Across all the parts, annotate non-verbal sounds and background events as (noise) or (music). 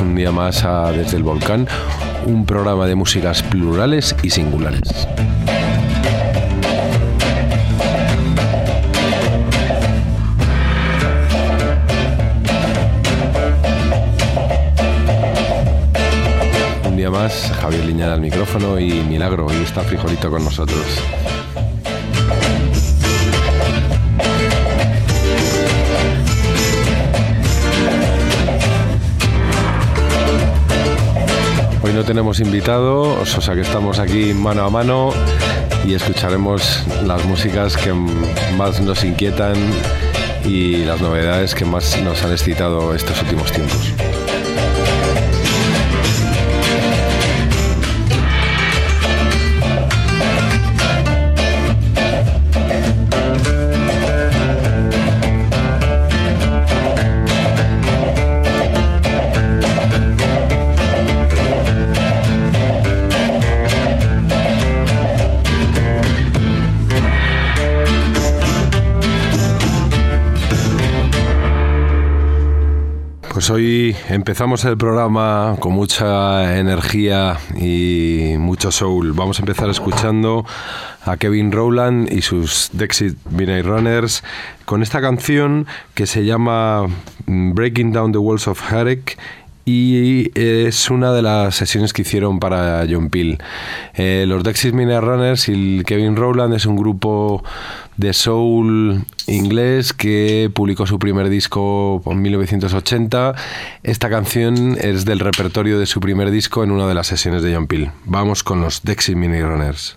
un día más a Desde el Volcán, un programa de músicas plurales y singulares. Un día más, Javier Liñada al micrófono y Milagro, hoy está Frijolito con nosotros. No tenemos invitado, o sea que estamos aquí mano a mano y escucharemos las músicas que más nos inquietan y las novedades que más nos han excitado estos últimos tiempos. Pues hoy empezamos el programa con mucha energía y mucho soul. Vamos a empezar escuchando a Kevin Rowland y sus Dexit Vinay Runners con esta canción que se llama Breaking Down the Walls of Herrick y es una de las sesiones que hicieron para John Peel. Eh, los Dexys Miner Runners y Kevin Rowland es un grupo de soul inglés que publicó su primer disco en 1980. Esta canción es del repertorio de su primer disco en una de las sesiones de John Peel. Vamos con los Dexys Miner Runners.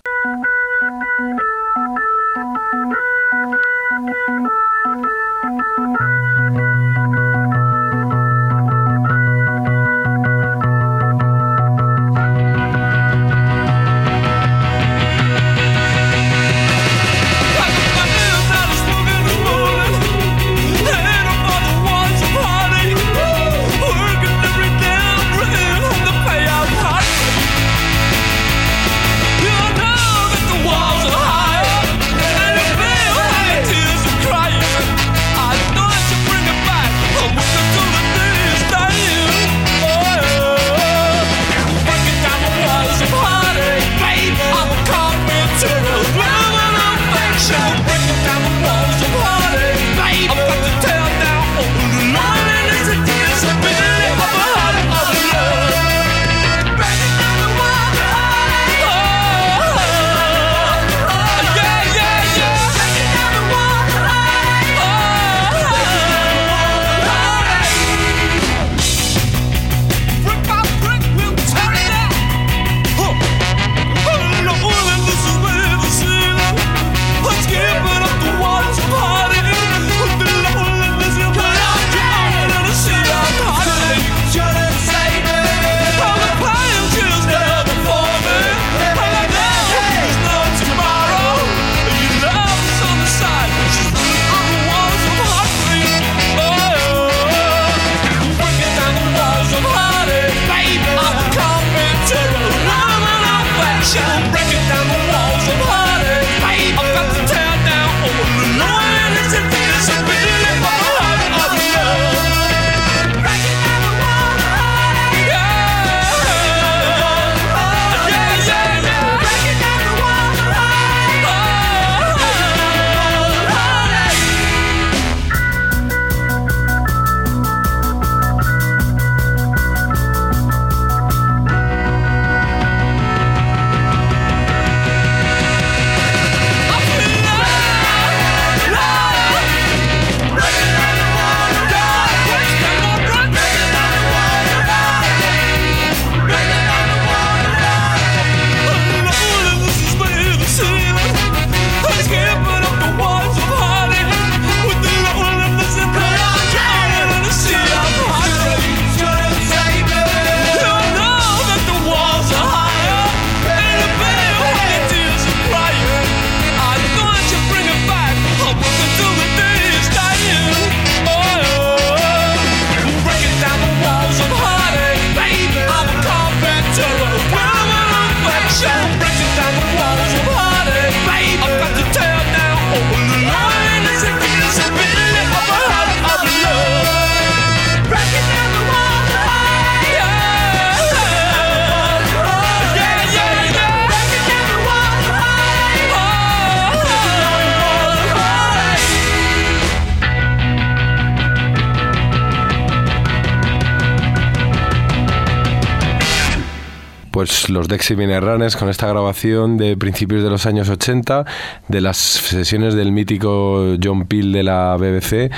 Dexy Runners con esta grabación de principios de los años 80 de las sesiones del mítico John Peel de la BBC.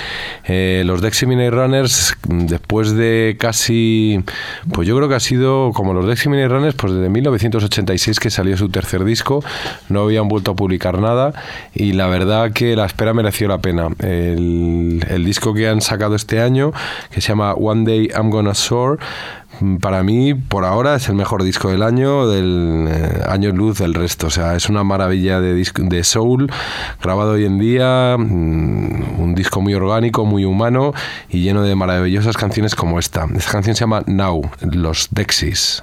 Eh, los Dexy Runners, después de casi, pues yo creo que ha sido como los Dexy Runners, pues desde 1986 que salió su tercer disco, no habían vuelto a publicar nada y la verdad que la espera mereció la pena. El, el disco que han sacado este año, que se llama One Day I'm Gonna Soar, para mí, por ahora, es el mejor disco del año, del eh, año luz del resto. O sea, es una maravilla de, disco, de soul grabado hoy en día, mm, un disco muy orgánico, muy humano y lleno de maravillosas canciones como esta. Esta canción se llama Now, Los Dexys.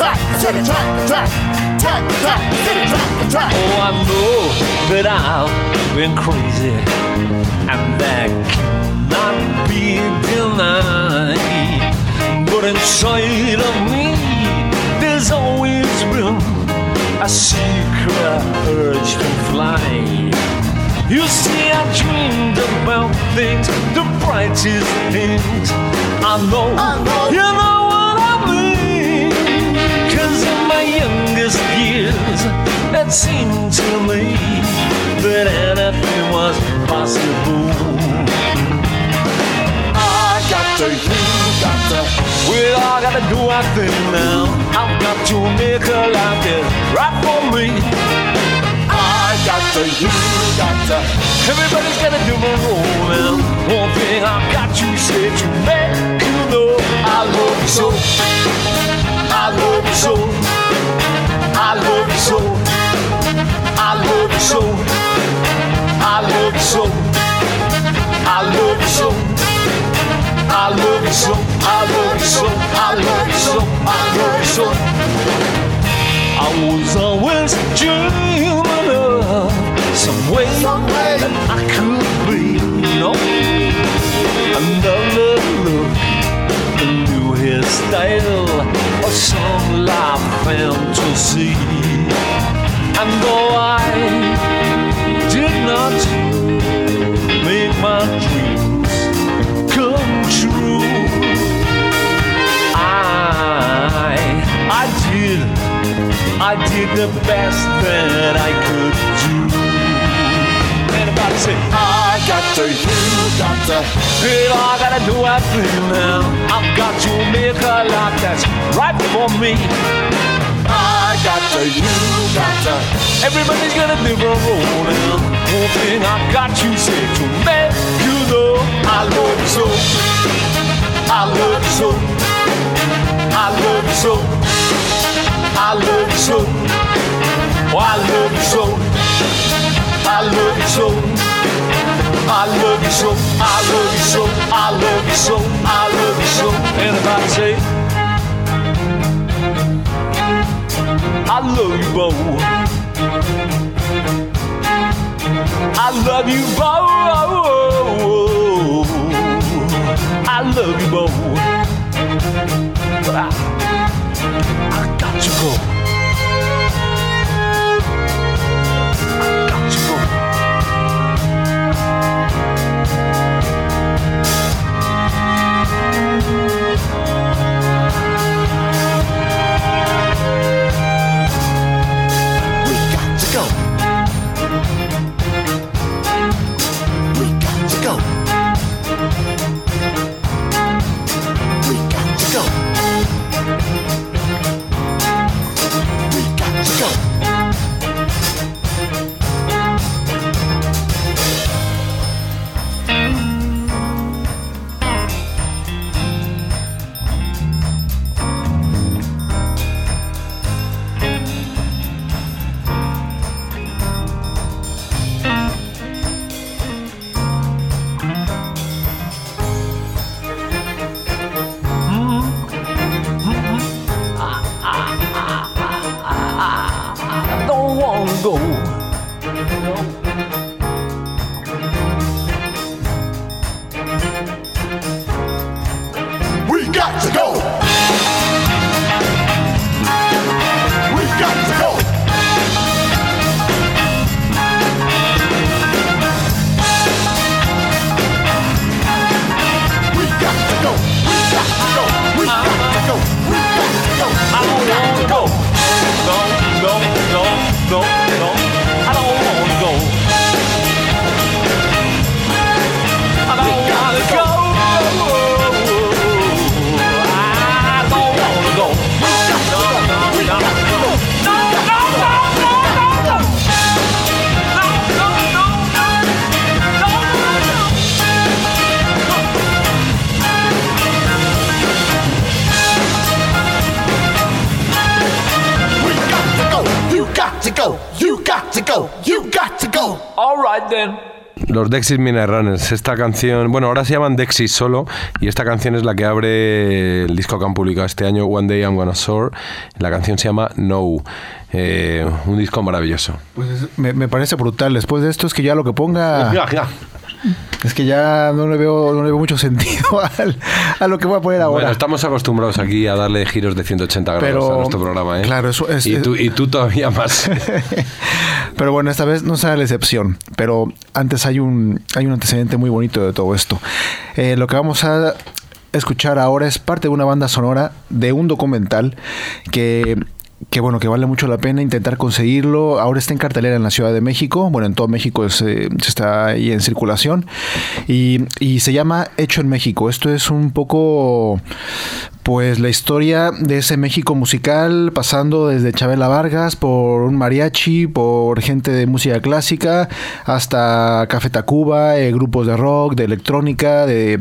Oh, I know that I've been crazy, and that cannot be denied. But inside of me, there's always been a secret urge to fly. You see, I dreamed about things, the brightest things. I know, I know. you know. years, it seemed to me that anything was possible. I got to, you got to, we all got to do our thing now. I've got to make a life that's right for me. I got to, you got to, everybody's got to do my role now. One thing I've got to say to make you know I love you so. I love you so. I love you so. I love you so. I love you so. I love you so. I love you so. I love you so. I love you so. I love you so. I was always dreaming of some way, that I could be, you know. Another look, a new hairstyle some life fantasy. And though I did not make my dreams come true, I, I did, I did the best that I could do. And about to say, I got the, you got the, it I why do I feel now? I've got to make a life that's right for me. I got to, you got to. Everybody's gonna live a role now. One thing I got you say to me: you know I love you so. I love you so. I love you so. I love you so. Oh, I love you so. I love you so. I love you so, I love you so, I love you so, I love you so. Everybody say, I love you, Bo. I love you, Bo. I love you, Bo. But I, I got to go. Los Dexys Runners. Esta canción, bueno, ahora se llaman Dexys solo y esta canción es la que abre el disco que han publicado este año, One Day I'm Gonna Soar. La canción se llama No. Eh, un disco maravilloso. Pues me, parece brutal. Después de esto es que ya lo que ponga... Es que ya no le veo, no le veo mucho (laughs) sentido a lo que voy a poner ahora. Bueno, estamos acostumbrados aquí a darle giros de 180 grados a nuestro programa, ¿eh? Claro, eso es. Y tú, y tú todavía más. (laughs) pero bueno, esta vez no será la excepción. Pero antes hay un, hay un antecedente muy bonito de todo esto. Eh, lo que vamos a escuchar ahora es parte de una banda sonora de un documental que que bueno, que vale mucho la pena intentar conseguirlo. Ahora está en cartelera en la Ciudad de México, bueno, en todo México se está ahí en circulación y, y se llama Hecho en México. Esto es un poco pues la historia de ese México musical, pasando desde Chabela Vargas, por un mariachi, por gente de música clásica, hasta Café Tacuba, eh, grupos de rock, de electrónica, de,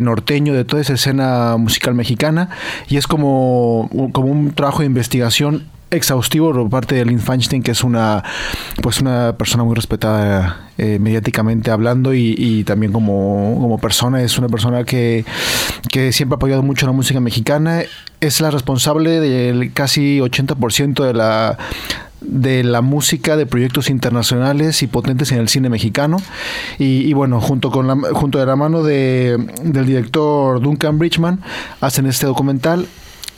norteño, de toda esa escena musical mexicana. Y es como, como un trabajo de investigación exhaustivo por parte de Lynn Feinstein, que es una, pues una persona muy respetada eh, mediáticamente hablando y, también como, como, persona. Es una persona que, que, siempre ha apoyado mucho la música mexicana. Es la responsable del casi 80% de la de la música de proyectos internacionales y potentes en el cine mexicano y, bueno junto con junto de la mano de, del director Duncan Bridgman hacen este documental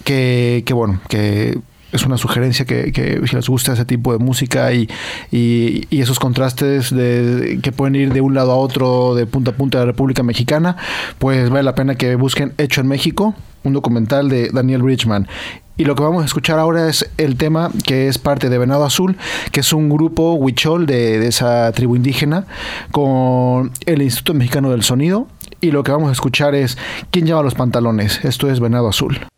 que, que bueno que es una sugerencia que, si les gusta ese tipo de música y, y, esos contrastes de, que pueden ir de un lado a otro, de punta a punta de la República Mexicana, pues vale la pena que busquen Hecho en México, un documental de Daniel Bridgman. Y lo que vamos a escuchar ahora es el tema que es parte de Venado Azul, que es un grupo huichol de, de esa tribu indígena, con el Instituto Mexicano del Sonido. Y lo que vamos a escuchar es ¿Quién lleva los pantalones? Esto es Venado Azul.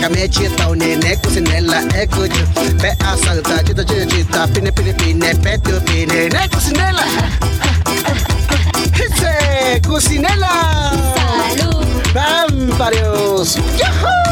Pega metida, o neném com sinela é good. Pé assalta, dita, dita, dita, pine, pine, pine, pé teu pine, neném com sinela. Hitze, é com sinela. Salud. Bam. Yahoo!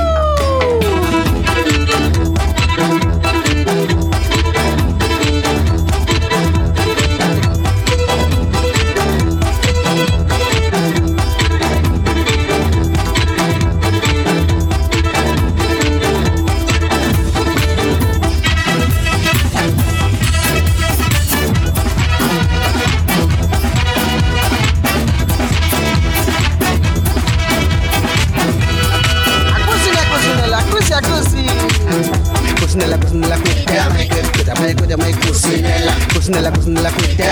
la cuita,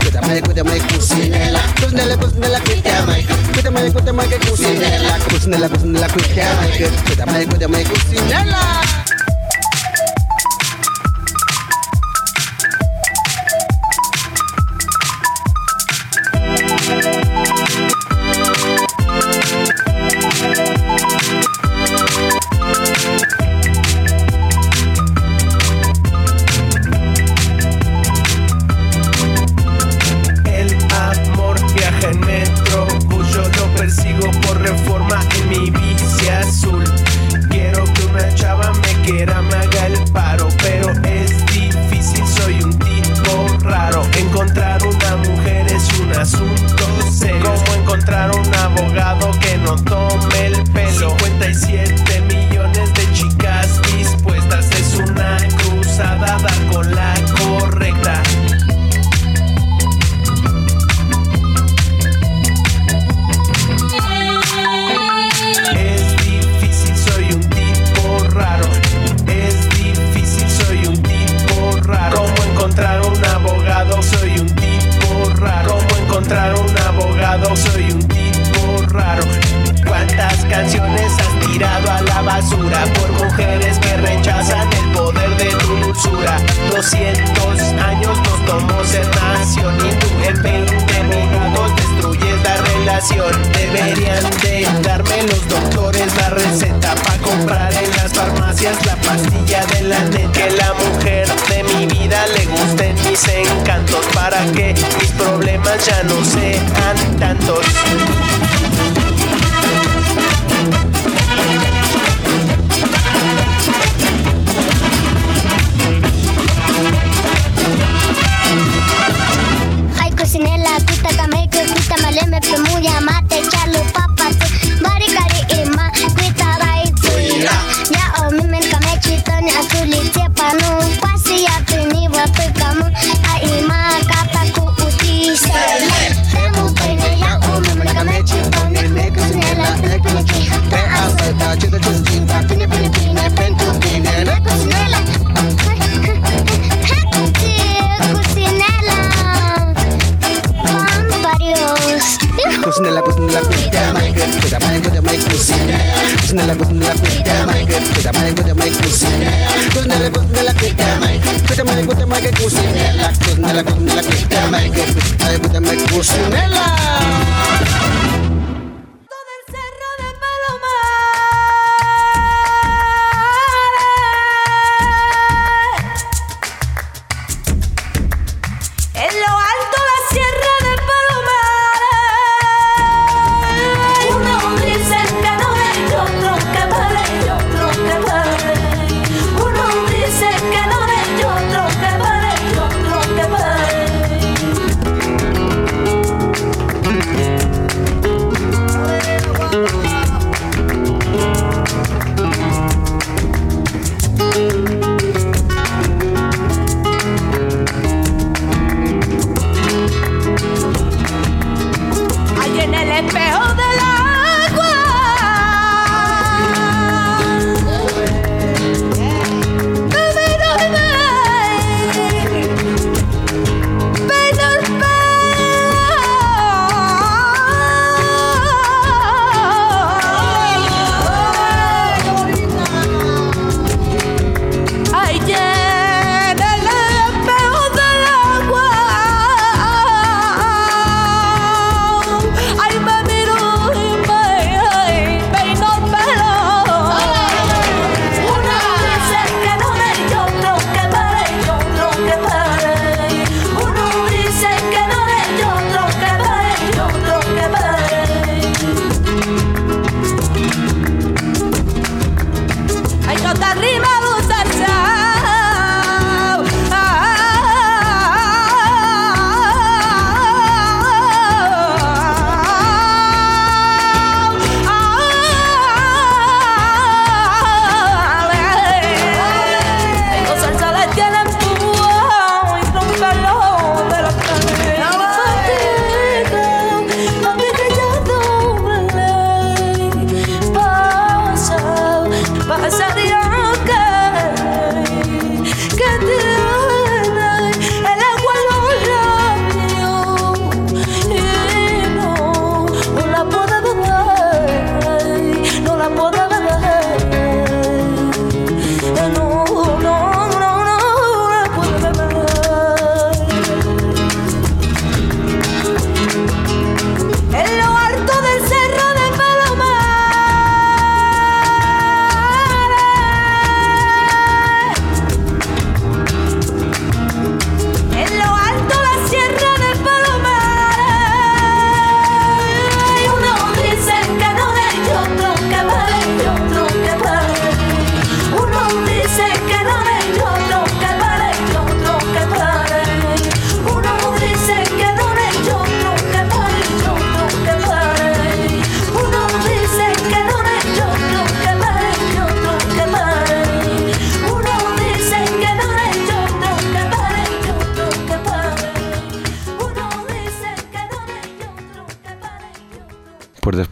cuéntame, cuéntame, cocinela. Cocinela, cocinela, cuéntame, cuéntame, cuéntame, cocinela. Cocinela, cocinela, cuéntame, cuéntame, cuéntame, cocinela.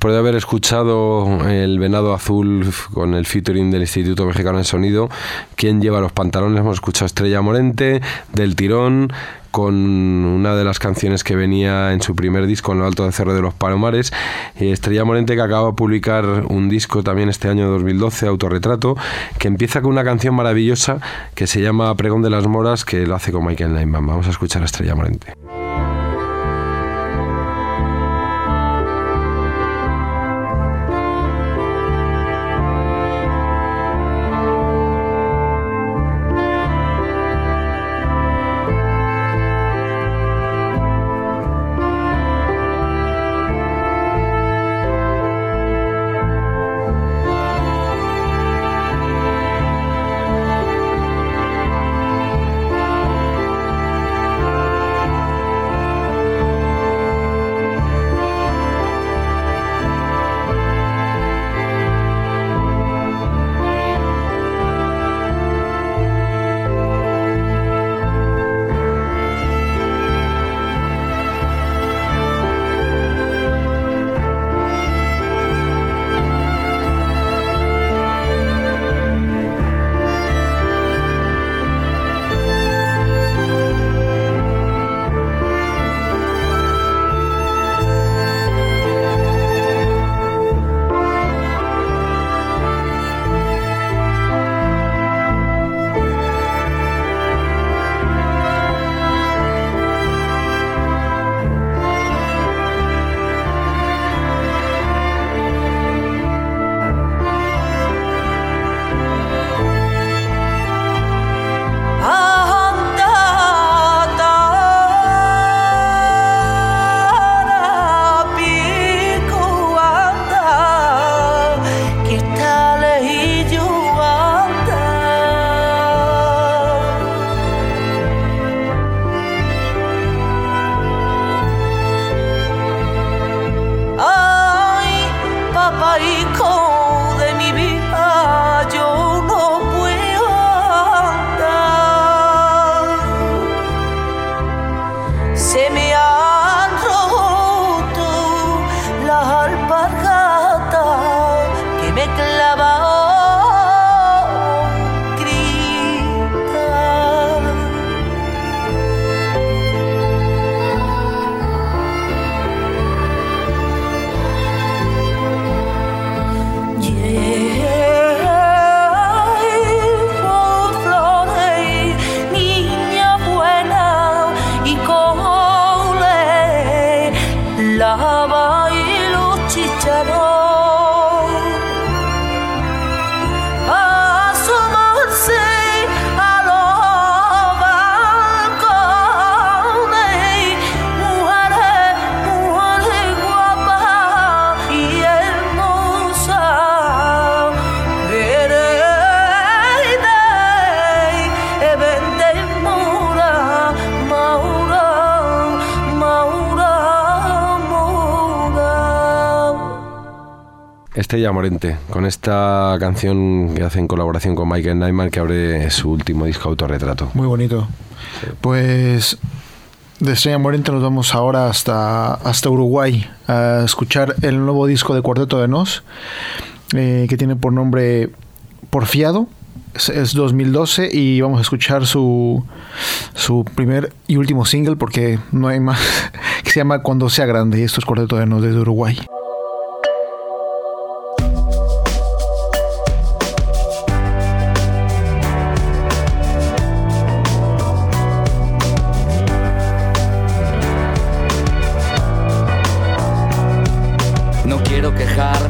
Después de haber escuchado El Venado Azul con el featuring del Instituto Mexicano de Sonido, ¿Quién lleva los pantalones? Hemos escuchado Estrella Morente, Del Tirón, con una de las canciones que venía en su primer disco, en lo alto de Cerro de los Palomares. Estrella Morente, que acaba de publicar un disco también este año 2012, Autorretrato, que empieza con una canción maravillosa que se llama Pregón de las Moras, que lo hace con Michael Nyman. Vamos a escuchar Estrella Morente. Estrella Morente, con esta canción que hace en colaboración con Michael Nyman que abre su último disco autorretrato. Muy bonito. Pues de Estrella Morente nos vamos ahora hasta, hasta Uruguay a escuchar el nuevo disco de Cuarteto de Nos, eh, que tiene por nombre Porfiado. Es, es 2012 y vamos a escuchar su, su primer y último single porque no hay más, (laughs) que se llama Cuando sea grande y esto es Cuarteto de Nos desde Uruguay. dejar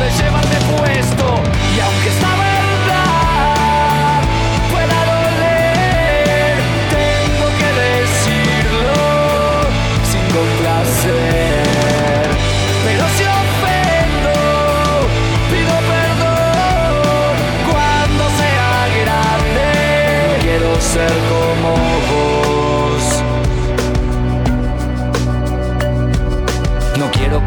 de puesto. Y aunque esta verdad pueda doler. Tengo que decirlo sin complacer. Pero si ofendo pido perdón. Cuando sea grande quiero ser como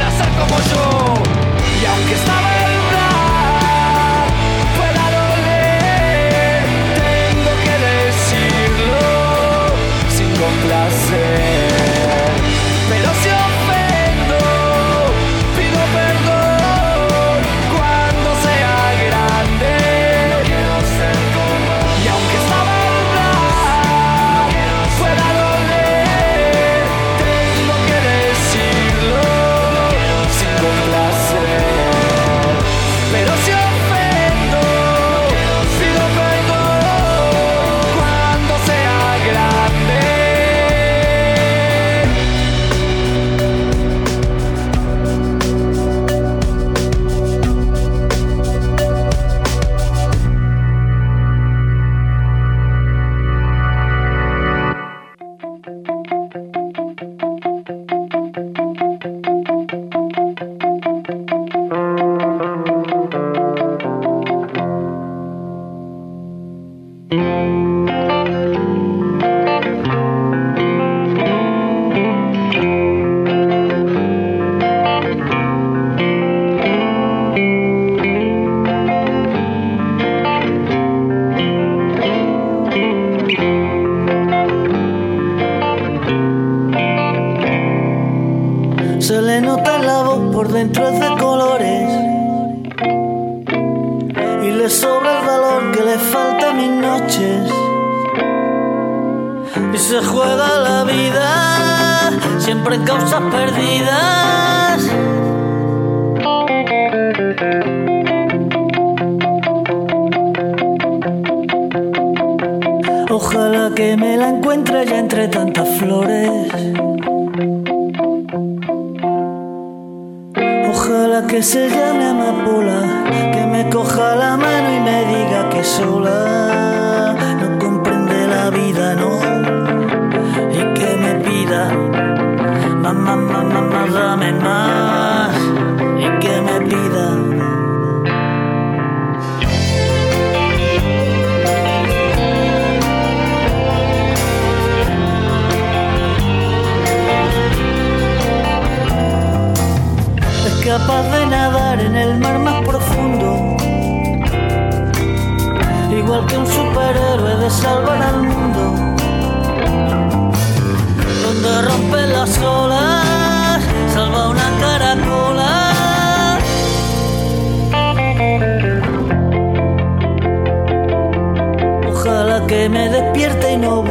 Y aunque esta verdad pueda doler, tengo que decirlo sin complacer. La vida Siempre en causas perdidas. Ojalá que me la encuentre ya entre tantas flores. Ojalá que se llame amapola, que me coja la mano y me diga que sola más, y que me pida. es capaz de nadar en el mar más profundo. Igual que un superhéroe de salvar al mundo. Donde rompe las olas, me despierte y no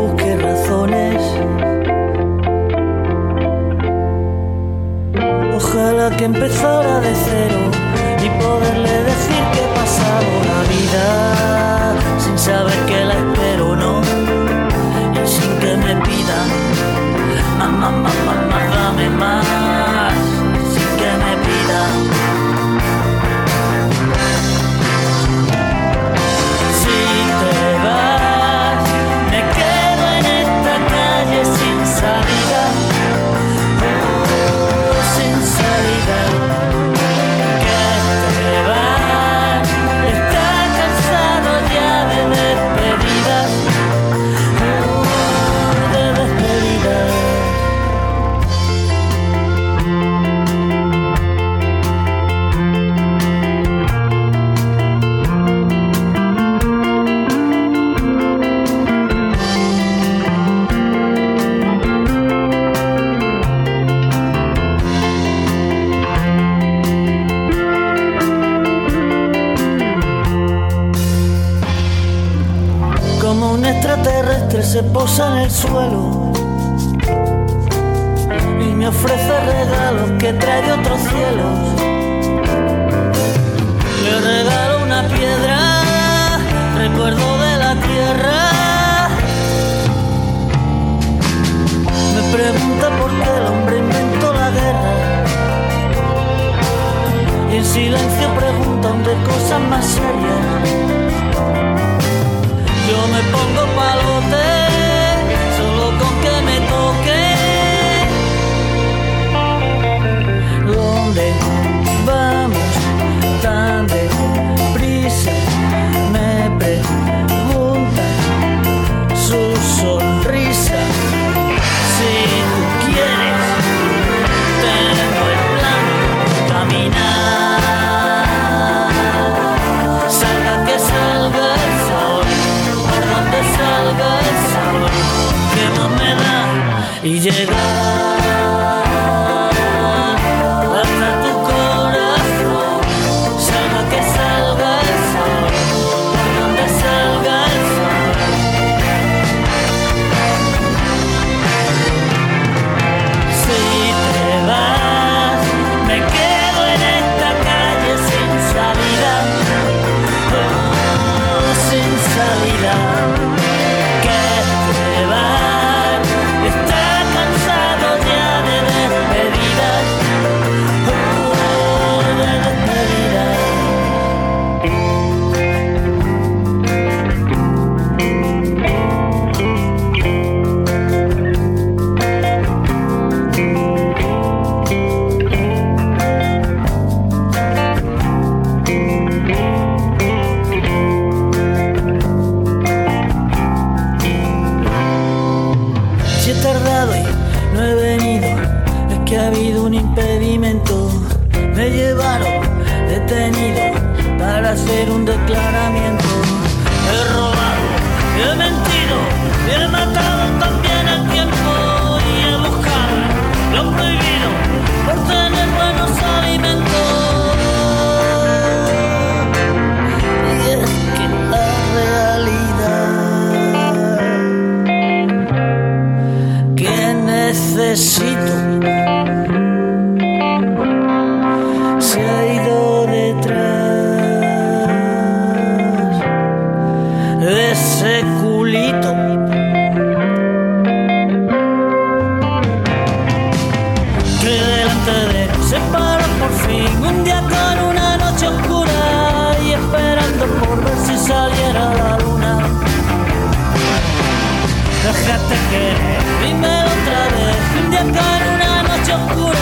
a tejer. Primero otra vez, un día con una noche oscura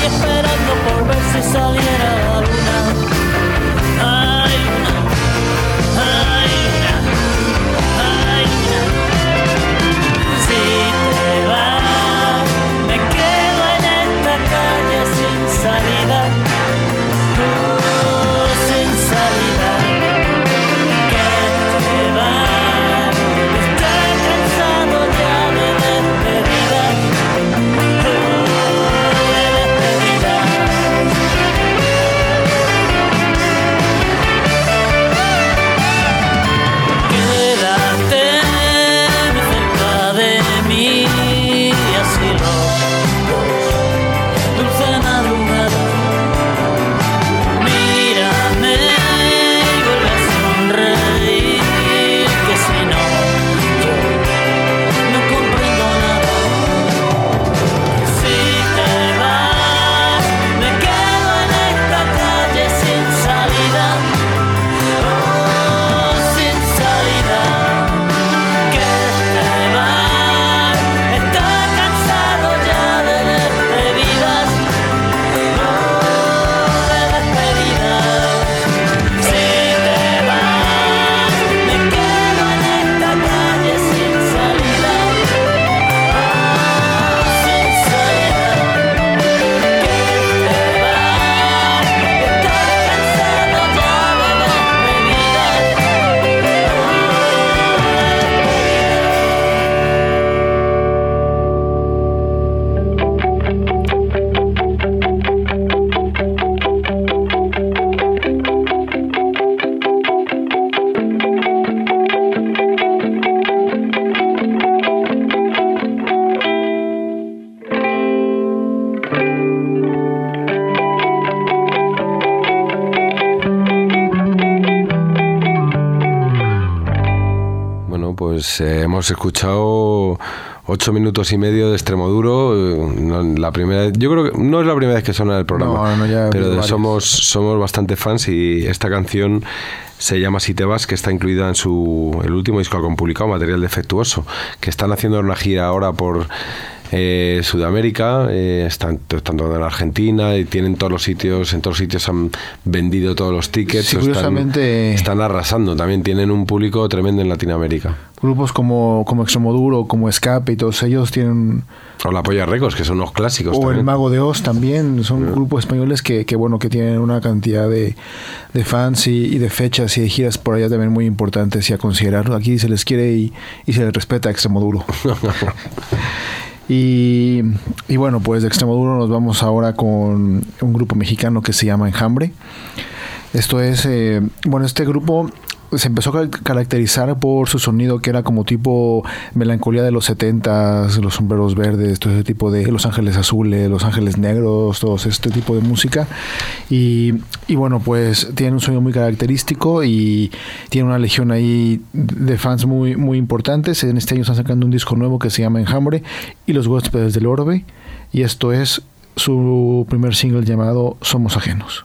y esperando por ver si saliera la luna. Hemos escuchado ocho minutos y medio de Extremoduro. eh, no, la primera, yo creo que no es la primera vez que suena el programa, No, no, pero somos, somos bastante fans y esta canción se llama Si te vas, que está incluida en su el último disco que han publicado, Material Defectuoso, que están haciendo una gira ahora por eh, Sudamérica, eh, están estando en Argentina y tienen todos los sitios, en todos los sitios han vendido todos los tickets, Sí, o están- curiosamente- están arrasando, también tienen un público tremendo en Latinoamérica. Grupos como, como Extremoduro, como Escape y todos ellos tienen... O la Polla Records, que son unos clásicos O el. Mago de Oz también, son grupos españoles que, que, bueno, que tienen una cantidad de, de fans y, y de fechas y de giras por allá también muy importantes y a considerar. Aquí se les quiere y, y se les respeta a Extremoduro. (laughs) y, y bueno, pues de Extremoduro nos vamos ahora con un grupo mexicano que se llama Enjambre. Esto es, eh, bueno, este grupo se empezó a car- caracterizar por su sonido que era como tipo melancolía de los setentas, los sombreros verdes, todo ese tipo de Los Ángeles Azules, Los Ángeles Negros, todo este tipo de música. Y, y bueno, pues tiene un sonido muy característico y tiene una legión ahí de fans muy, muy importantes. En este año están sacando un disco nuevo que se llama Enjambre y Los Huéspedes del Orbe. Y esto es su primer single llamado Somos Ajenos.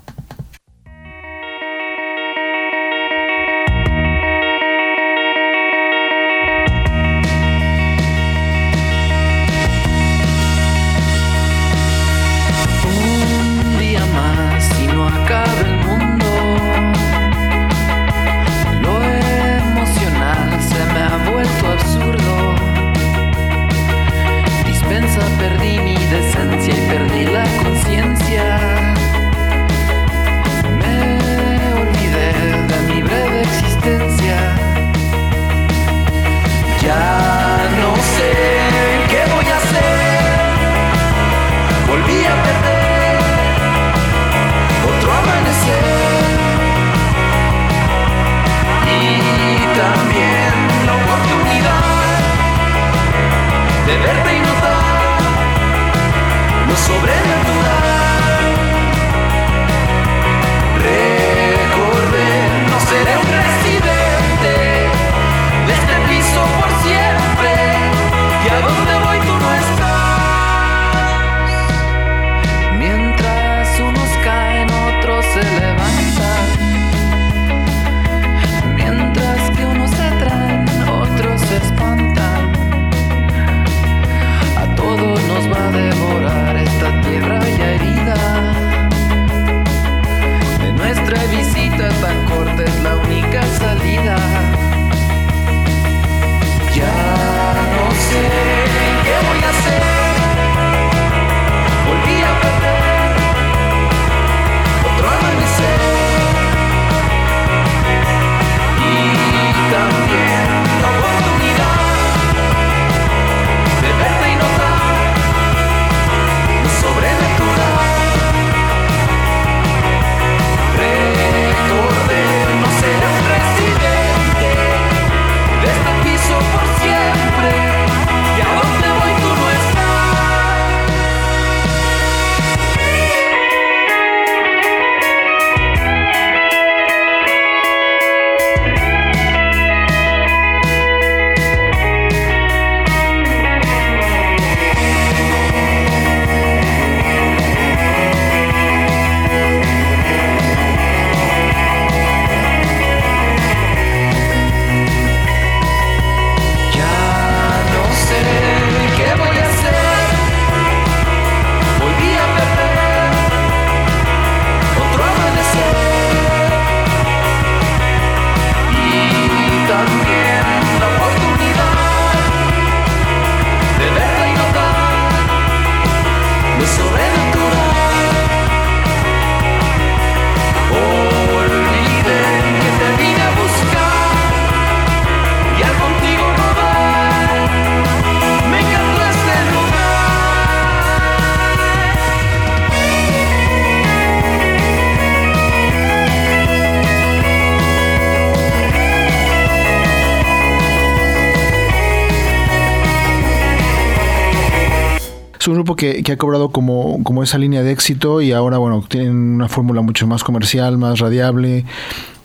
Que, ha cobrado como, como esa línea de éxito y ahora, bueno, tienen una fórmula mucho más comercial, más radiable,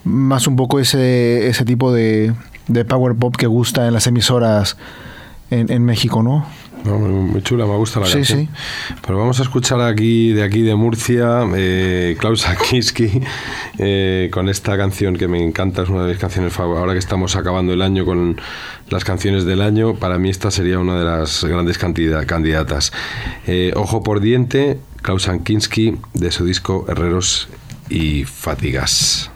más un poco ese, ese tipo de, de power pop que gusta en las emisoras en, en México, ¿no? No, muy, chula, me gusta la Sí, canción. sí. Pero vamos a escuchar aquí, de aquí de Murcia, eh, Klaus Akiski, (laughs) eh, con esta canción que me encanta, es una de mis canciones favoritas. Ahora que estamos acabando el año con las canciones del año, para mí esta sería una de las grandes candidatas. Eh, Ojo por diente, Klaus Kinski, de su disco Herreros y Fatigas.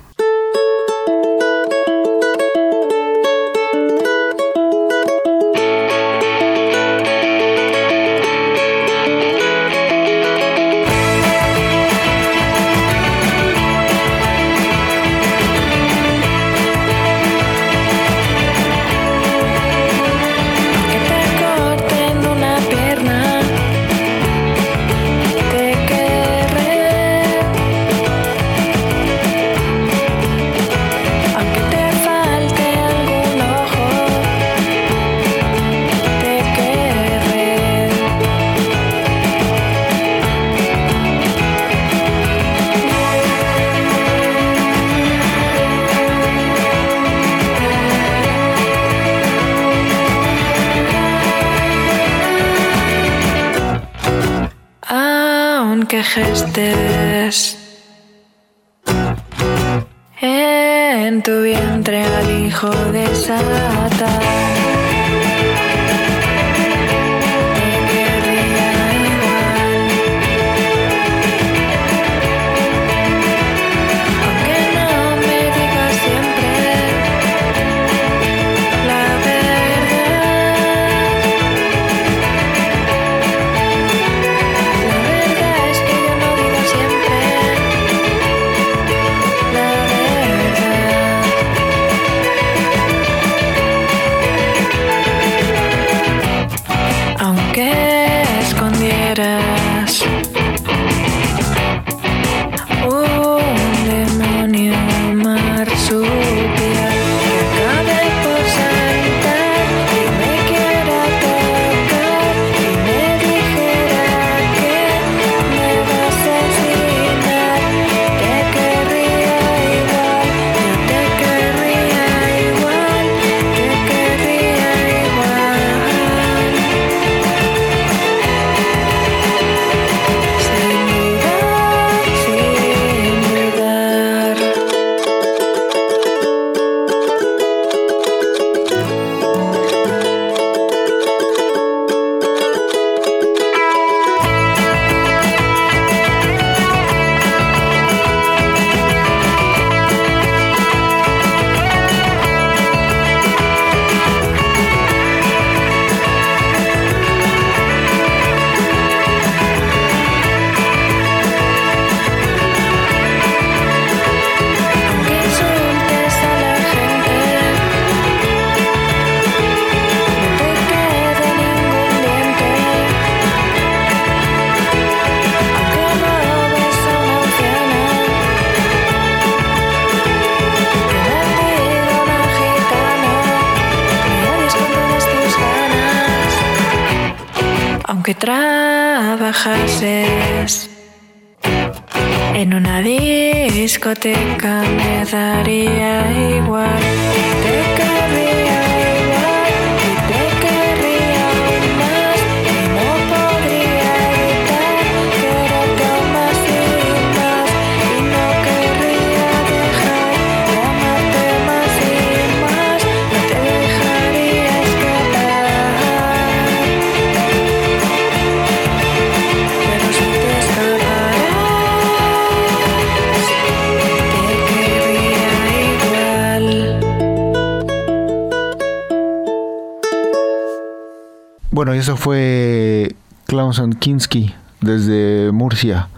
Eso fue Klaus Kinski desde Murcia.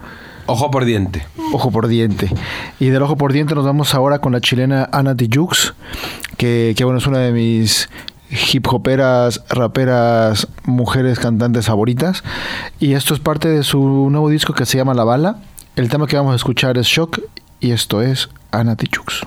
Ojo por diente. Ojo por diente. Y del ojo por diente nos vamos ahora con la chilena Ana Tijoux, que, que bueno, es una de mis hip hoperas, raperas, mujeres cantantes favoritas. Y esto es parte de su nuevo disco que se llama La Bala. El tema que vamos a escuchar es Shock y esto es Ana Tijoux.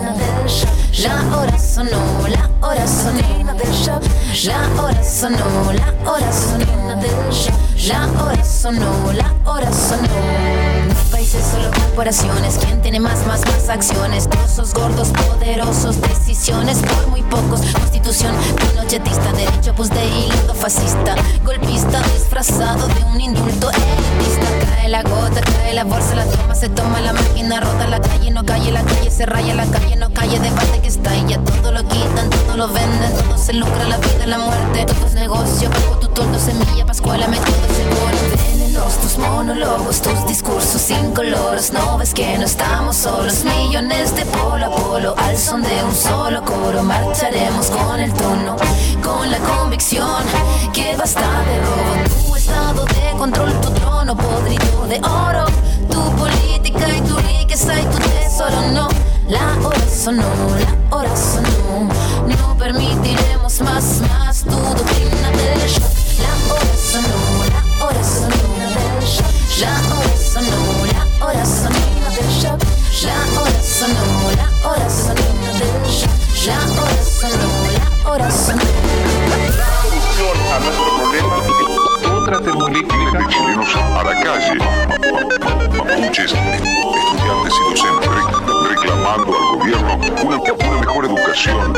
La hora sonó, la hora sonó del shock. La hora sonó, la hora sonó del shock. La hora sonó, la hora sonó. No países, solo corporaciones. ¿Quién tiene más, más, más acciones? Trozos gordos, poderosos, decisiones por muy pocos. Constitución pinochetista, derecho pues de hilo fascista. Golpista disfrazado de un indulto elitista. La gota, cae la bolsa, la toma, se toma la máquina, rota la calle, no calle, la calle se raya, la calle no calle, debate que está y ya todo lo quitan, todo lo venden, todo se lucra, la vida, la muerte, todo es negocio, bajo tu toldo, semilla, pascuala, me todo seguro. Venenos, tus monólogos, tus discursos sin colores, no ves que no estamos solos, millones de polo a polo, al son de un solo coro, marcharemos con el tono, con la convicción que basta de robo, tu estado de control, tu trono podrido de oro, tu política y tu riqueza y tu tesoro, no. La hora sonó, la hora sonó. No permitiremos más, más tu doctrina del shock. La hora sonó, la hora sonó. La hora sonó, la hora sonó del shock. La hora sonó, la hora sonó del shock. La hora sonó, la hora sonó. solución a nuestro problema, de chilenos a la calle. Mapuches, estudiantes y docentes re- reclamando al gobierno una mejor educación.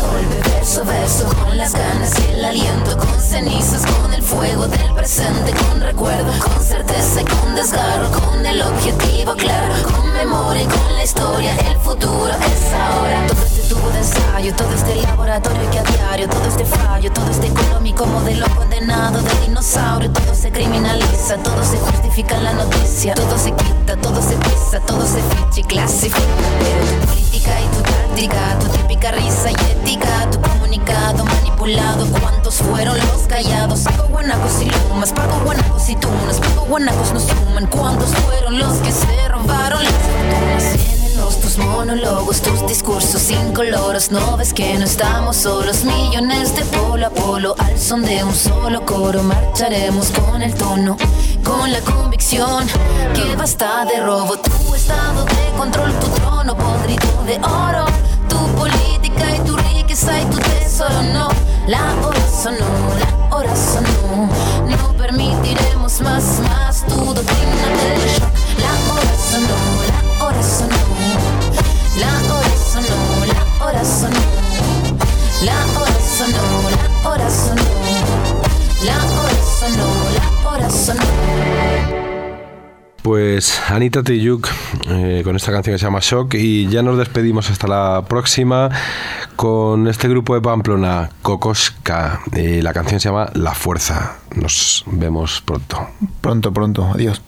Golpe, verso a verso, con las ganas y el aliento, con cenizas, con el fuego del presente, con recuerdo, con certeza y con desgarro, con el objetivo claro, con memoria y con la historia, el futuro es ahora. Todo este tubo de ensayo, todo este laboratorio que a diario, todo este fallo, todo este económico modelo condenado de dinosaurio, todo se criminaliza, todo se justifica en la noticia, todo se quita, todo se pisa, todo se ficha y clasifica, política y tu táctica, tu típica risa y ética, tu comunicado manipulado, ¿cuántos fueron los callados? Pago guanacos y lumas, pago guanacos y tunas, pago guanacos no suman, ¿cuántos fueron los que se robaron las? Tus monólogos, tus discursos sin coloros, no ves que no estamos solos, millones de polo a polo, al son de un solo coro, marcharemos con el tono, con la convicción que basta de robo, tu estado de control, tu trono podrido de oro, tu política y tu riqueza y tu tesoro, no, la hora sonó, la hora sonó, no permitiremos más, más tu doctrina del shock, la hora sonó, la hora sonó, la hora sonó, la hora sonó, la hora sonó, la hora sonó, la hora sonó, la hora sonó. Pues Anita Tiyuk eh, con esta canción que se llama Shock y ya nos despedimos hasta la próxima con este grupo de Pamplona, Kokoska. Eh, la canción se llama La Fuerza. Nos vemos pronto. Pronto, pronto. Adiós.